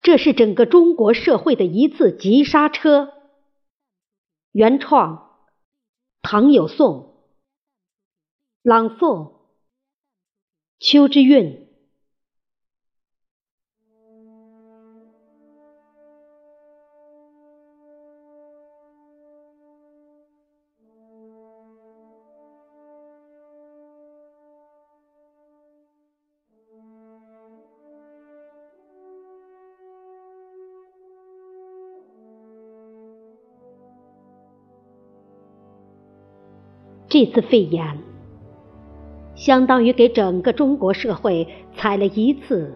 这是整个中国社会的一次急刹车。原创：唐有颂，朗诵：秋之韵。这次肺炎，相当于给整个中国社会踩了一次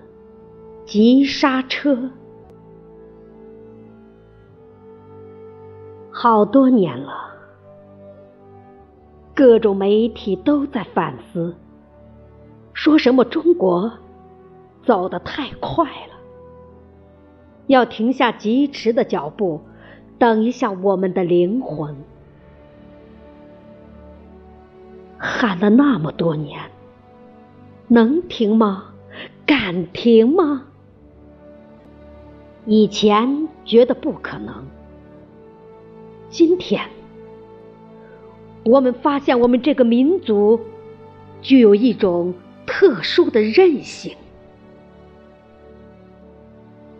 急刹车。好多年了，各种媒体都在反思，说什么中国走得太快了，要停下疾驰的脚步，等一下我们的灵魂。喊了那么多年，能停吗？敢停吗？以前觉得不可能，今天我们发现，我们这个民族具有一种特殊的韧性。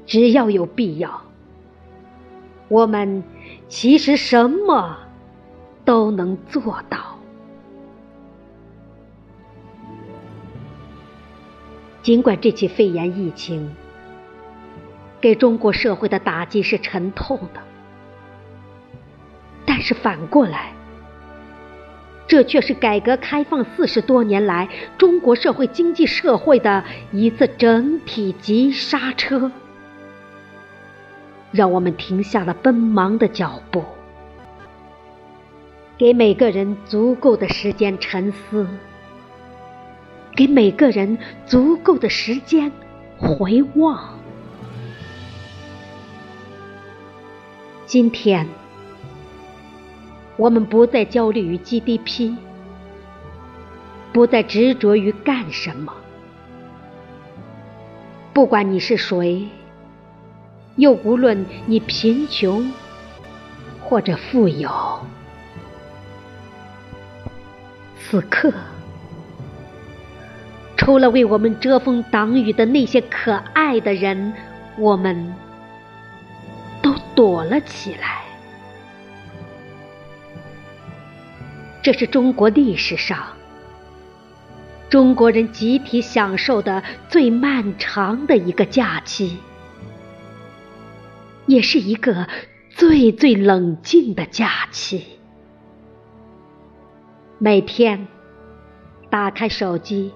只要有必要，我们其实什么都能做到。尽管这起肺炎疫情给中国社会的打击是沉痛的，但是反过来，这却是改革开放四十多年来中国社会经济社会的一次整体急刹车，让我们停下了奔忙的脚步，给每个人足够的时间沉思。给每个人足够的时间回望。今天，我们不再焦虑于 GDP，不再执着于干什么。不管你是谁，又无论你贫穷或者富有，此刻。除了为我们遮风挡雨的那些可爱的人，我们都躲了起来。这是中国历史上中国人集体享受的最漫长的一个假期，也是一个最最冷静的假期。每天打开手机。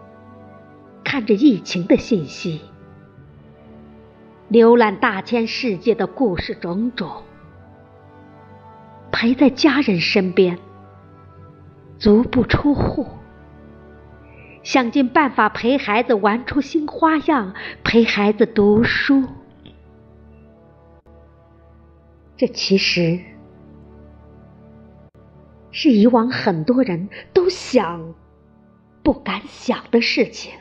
看着疫情的信息，浏览大千世界的故事种种，陪在家人身边，足不出户，想尽办法陪孩子玩出新花样，陪孩子读书。这其实是以往很多人都想不敢想的事情。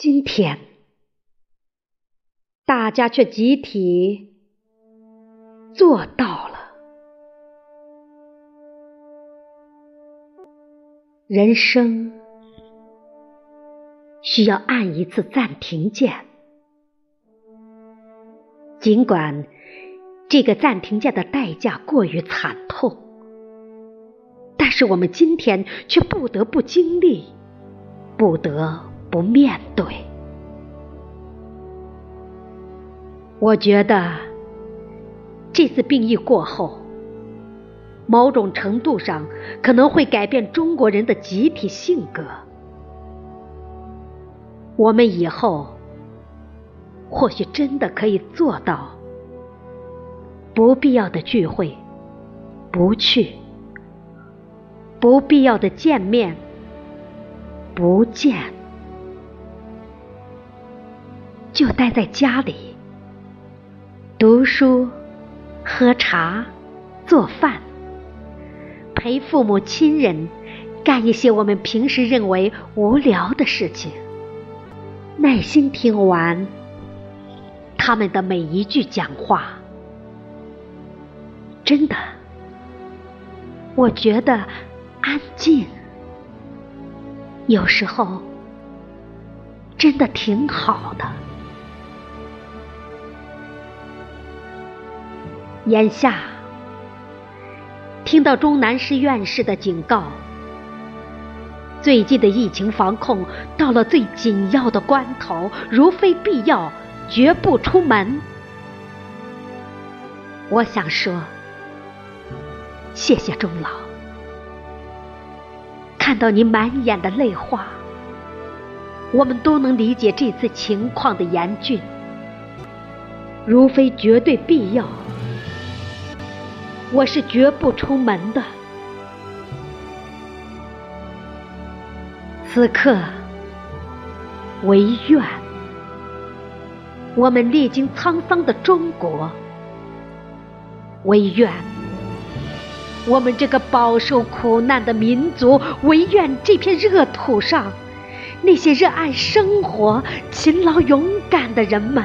今天，大家却集体做到了。人生需要按一次暂停键，尽管这个暂停键的代价过于惨痛，但是我们今天却不得不经历，不得。不面对，我觉得这次病疫过后，某种程度上可能会改变中国人的集体性格。我们以后或许真的可以做到，不必要的聚会不去，不必要的见面不见。就待在家里，读书、喝茶、做饭，陪父母亲人干一些我们平时认为无聊的事情。耐心听完他们的每一句讲话。真的，我觉得安静，有时候真的挺好的。眼下听到钟南师院士的警告，最近的疫情防控到了最紧要的关头，如非必要，绝不出门。我想说。谢谢钟老，看到您满眼的泪花，我们都能理解这次情况的严峻。如非绝对必要，我是绝不出门的。此刻，唯愿我们历经沧桑的中国，唯愿。我们这个饱受苦难的民族，唯愿这片热土上，那些热爱生活、勤劳勇敢的人们，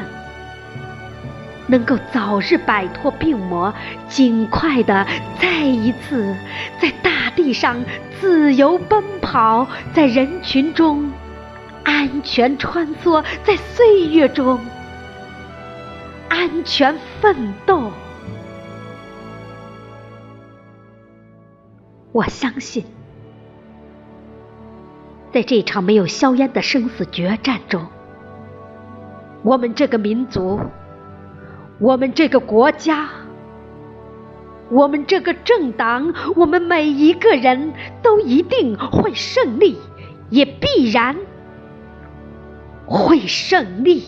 能够早日摆脱病魔，尽快的再一次在大地上自由奔跑，在人群中安全穿梭，在岁月中安全奋斗。我相信，在这场没有硝烟的生死决战中，我们这个民族，我们这个国家，我们这个政党，我们每一个人都一定会胜利，也必然会胜利。